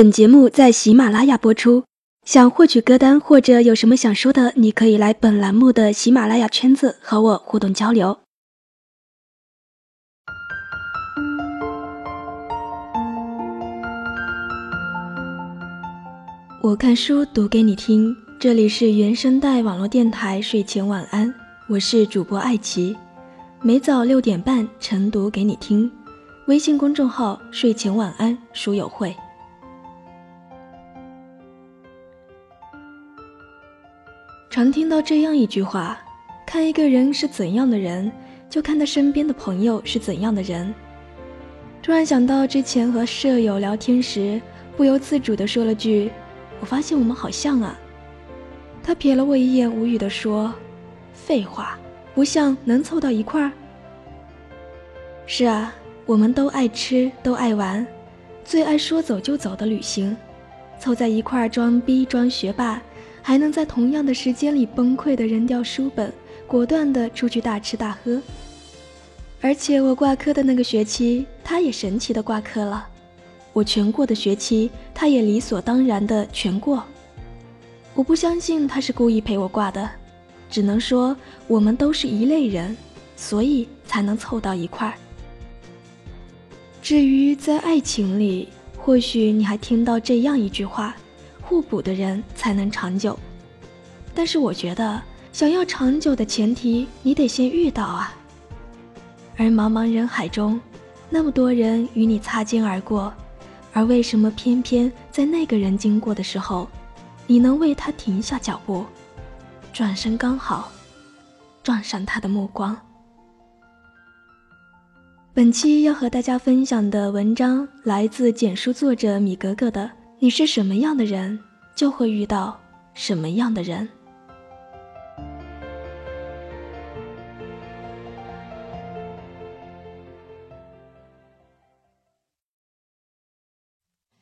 本节目在喜马拉雅播出。想获取歌单或者有什么想说的，你可以来本栏目的喜马拉雅圈子和我互动交流。我看书读给你听，这里是原声带网络电台睡前晚安，我是主播艾琪，每早六点半晨读给你听。微信公众号睡前晚安书友会。常听到这样一句话：看一个人是怎样的人，就看他身边的朋友是怎样的人。突然想到之前和舍友聊天时，不由自主地说了句：“我发现我们好像啊。”他瞥了我一眼，无语地说：“废话，不像能凑到一块儿？”是啊，我们都爱吃，都爱玩，最爱说走就走的旅行，凑在一块儿装逼装学霸。还能在同样的时间里崩溃的扔掉书本，果断的出去大吃大喝。而且我挂科的那个学期，他也神奇的挂科了；我全过的学期，他也理所当然的全过。我不相信他是故意陪我挂的，只能说我们都是一类人，所以才能凑到一块儿。至于在爱情里，或许你还听到这样一句话。互补的人才能长久，但是我觉得想要长久的前提，你得先遇到啊。而茫茫人海中，那么多人与你擦肩而过，而为什么偏偏在那个人经过的时候，你能为他停下脚步，转身刚好撞上他的目光？本期要和大家分享的文章来自简书作者米格格的。你是什么样的人，就会遇到什么样的人。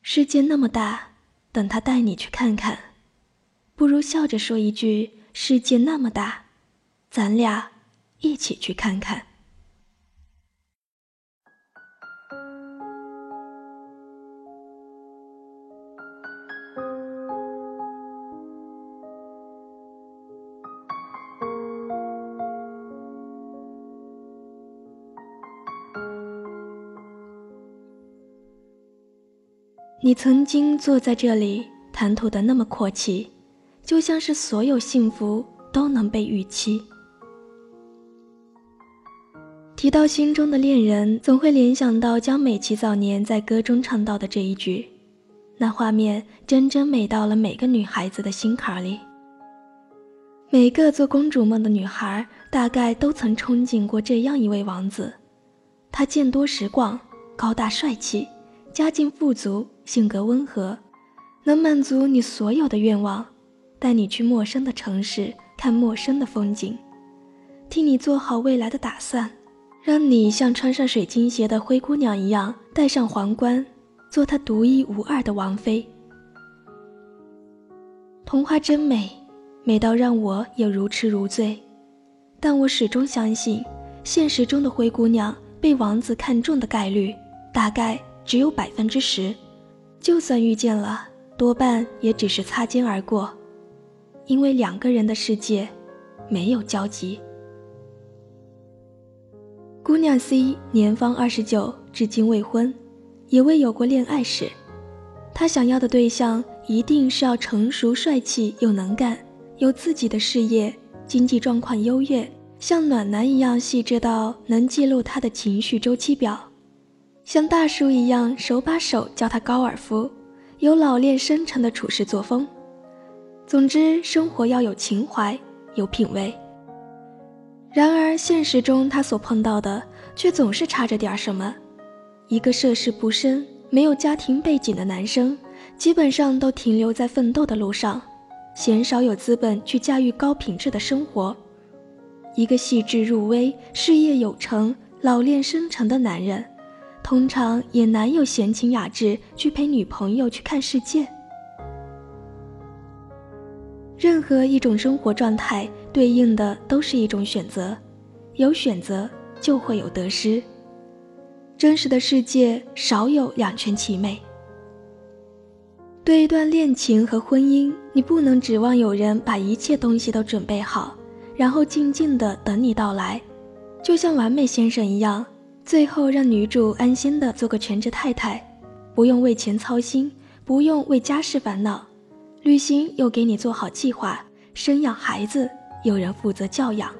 世界那么大，等他带你去看看，不如笑着说一句：“世界那么大，咱俩一起去看看。”你曾经坐在这里谈吐的那么阔气，就像是所有幸福都能被预期。提到心中的恋人，总会联想到江美琪早年在歌中唱到的这一句，那画面真真美到了每个女孩子的心坎里。每个做公主梦的女孩，大概都曾憧憬过这样一位王子，他见多识广，高大帅气。家境富足，性格温和，能满足你所有的愿望，带你去陌生的城市看陌生的风景，替你做好未来的打算，让你像穿上水晶鞋的灰姑娘一样戴上皇冠，做她独一无二的王妃。童话真美，美到让我也如痴如醉，但我始终相信，现实中的灰姑娘被王子看中的概率大概。只有百分之十，就算遇见了，多半也只是擦肩而过，因为两个人的世界没有交集。姑娘 C 年方二十九，至今未婚，也未有过恋爱史。她想要的对象一定是要成熟、帅气又能干，有自己的事业，经济状况优越，像暖男一样细致到能记录她的情绪周期表。像大叔一样手把手教他高尔夫，有老练深沉的处事作风。总之，生活要有情怀，有品味。然而，现实中他所碰到的却总是差着点什么。一个涉世不深、没有家庭背景的男生，基本上都停留在奋斗的路上，鲜少有资本去驾驭高品质的生活。一个细致入微、事业有成、老练深沉的男人。通常也难有闲情雅致去陪女朋友去看世界。任何一种生活状态对应的都是一种选择，有选择就会有得失。真实的世界少有两全其美。对一段恋情和婚姻，你不能指望有人把一切东西都准备好，然后静静的等你到来，就像完美先生一样，最后让女主安心的做个全职太太，不用为钱操心，不用为家事烦恼，旅行又给你做好计划，生养孩子有人负责教养。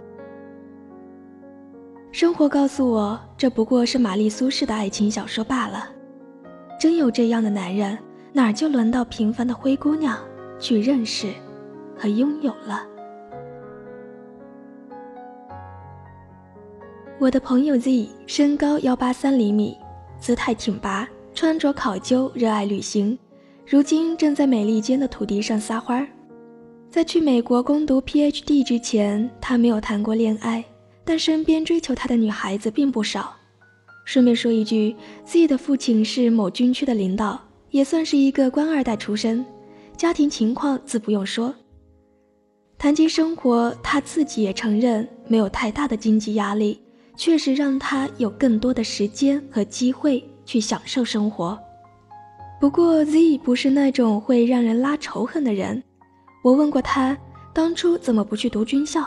生活告诉我，这不过是玛丽苏式的爱情小说罢了。真有这样的男人，哪就轮到平凡的灰姑娘去认识和拥有了？我的朋友 Z 身高幺八三厘米，姿态挺拔，穿着考究，热爱旅行，如今正在美利坚的土地上撒欢儿。在去美国攻读 PhD 之前，他没有谈过恋爱。但身边追求他的女孩子并不少。顺便说一句，Z 的父亲是某军区的领导，也算是一个官二代出身，家庭情况自不用说。谈及生活，他自己也承认没有太大的经济压力，确实让他有更多的时间和机会去享受生活。不过 Z 不是那种会让人拉仇恨的人。我问过他，当初怎么不去读军校？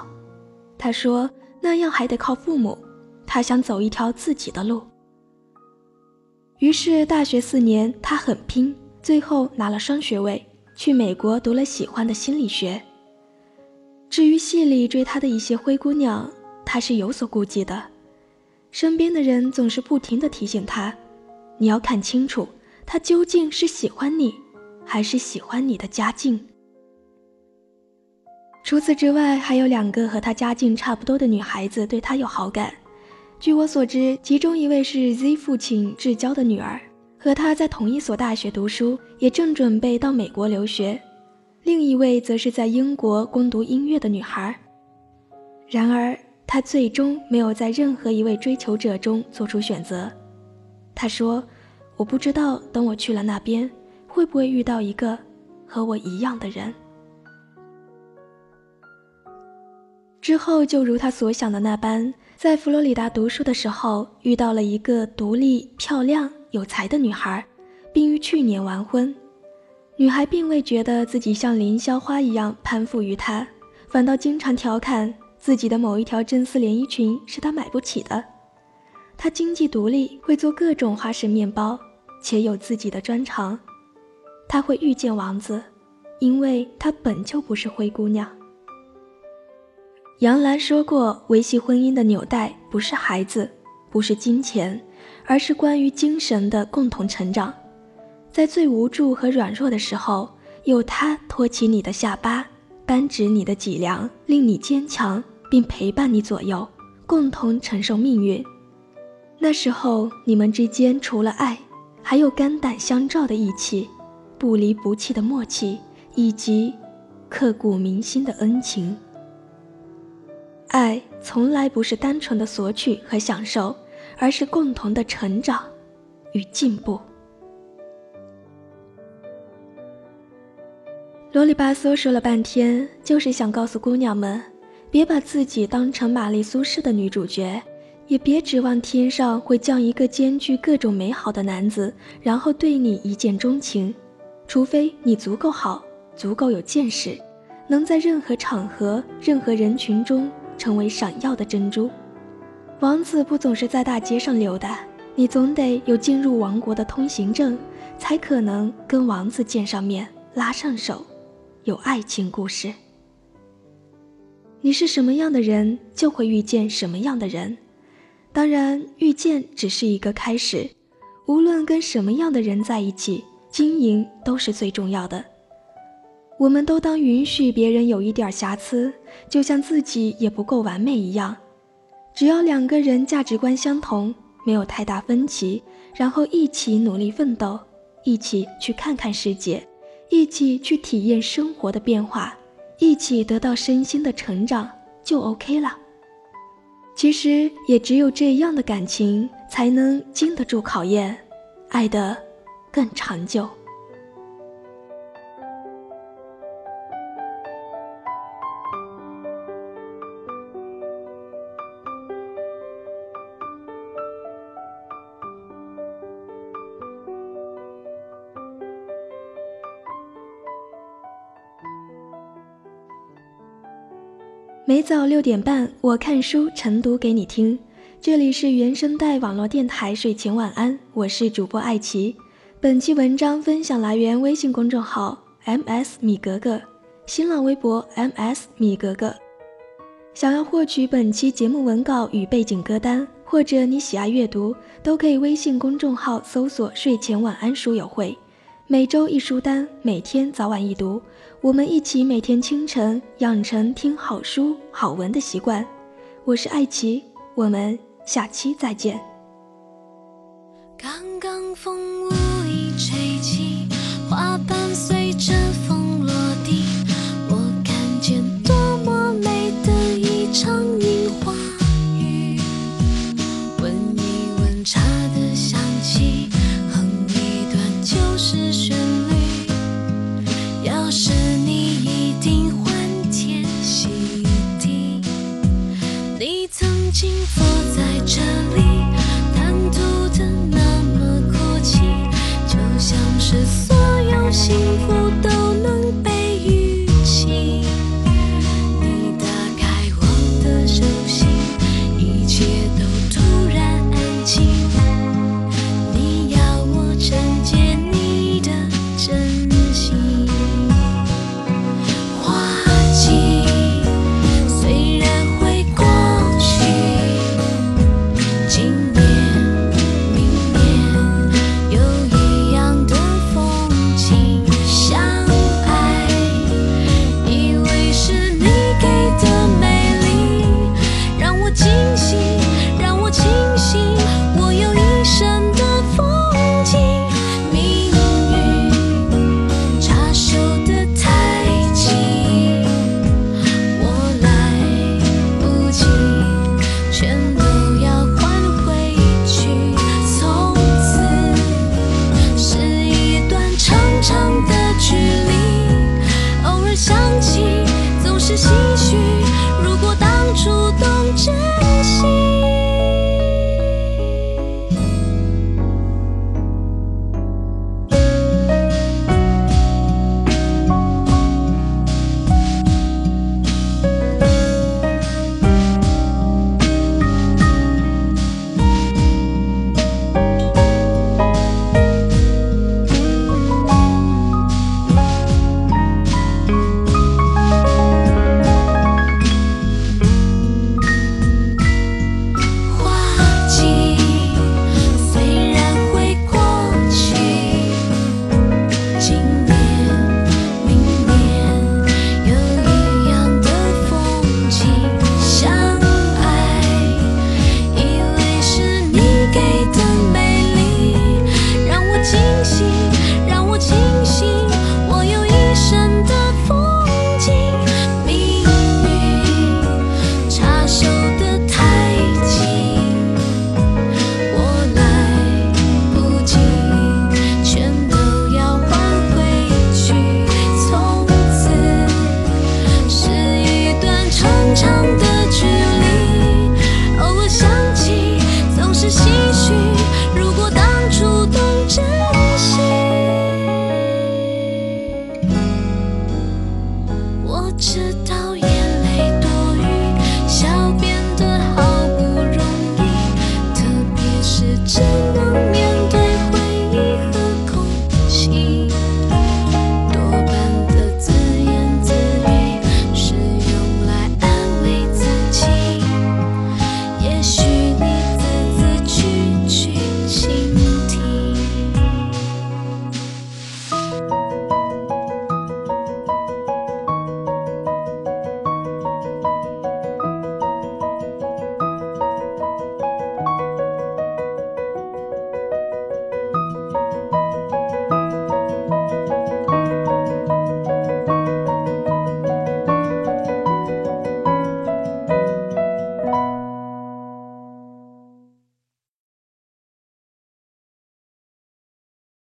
他说。那样还得靠父母，他想走一条自己的路。于是大学四年，他很拼，最后拿了双学位，去美国读了喜欢的心理学。至于戏里追他的一些灰姑娘，他是有所顾忌的，身边的人总是不停地提醒他：“你要看清楚，他究竟是喜欢你，还是喜欢你的家境。”除此之外，还有两个和他家境差不多的女孩子对他有好感。据我所知，其中一位是 Z 父亲至交的女儿，和他在同一所大学读书，也正准备到美国留学；另一位则是在英国攻读音乐的女孩。然而，他最终没有在任何一位追求者中做出选择。他说：“我不知道，等我去了那边，会不会遇到一个和我一样的人。”之后，就如他所想的那般，在佛罗里达读书的时候，遇到了一个独立、漂亮、有才的女孩，并于去年完婚。女孩并未觉得自己像凌霄花一样攀附于他，反倒经常调侃自己的某一条真丝连衣裙是他买不起的。她经济独立，会做各种花式面包，且有自己的专长。她会遇见王子，因为她本就不是灰姑娘。杨澜说过：“维系婚姻的纽带不是孩子，不是金钱，而是关于精神的共同成长。在最无助和软弱的时候，有他托起你的下巴，扳直你的脊梁，令你坚强，并陪伴你左右，共同承受命运。那时候，你们之间除了爱，还有肝胆相照的义气，不离不弃的默契，以及刻骨铭心的恩情。”爱从来不是单纯的索取和享受，而是共同的成长与进步。啰里吧嗦说了半天，就是想告诉姑娘们：别把自己当成玛丽苏式的女主角，也别指望天上会降一个兼具各种美好的男子，然后对你一见钟情。除非你足够好，足够有见识，能在任何场合、任何人群中。成为闪耀的珍珠，王子不总是在大街上溜达，你总得有进入王国的通行证，才可能跟王子见上面，拉上手，有爱情故事。你是什么样的人，就会遇见什么样的人，当然，遇见只是一个开始。无论跟什么样的人在一起，经营都是最重要的。我们都当允许别人有一点瑕疵，就像自己也不够完美一样。只要两个人价值观相同，没有太大分歧，然后一起努力奋斗，一起去看看世界，一起去体验生活的变化，一起得到身心的成长，就 OK 了。其实也只有这样的感情，才能经得住考验，爱得更长久。每早六点半，我看书晨读给你听。这里是原声带网络电台睡前晚安，我是主播艾琪。本期文章分享来源微信公众号 ms 米格格，新浪微博 ms 米格格。想要获取本期节目文稿与背景歌单，或者你喜爱阅读，都可以微信公众号搜索“睡前晚安书友会”。每周一书单，每天早晚一读，我们一起每天清晨养成听好书好文的习惯。我是艾琪，我们下期再见。刚刚风无意吹起，花瓣随着风。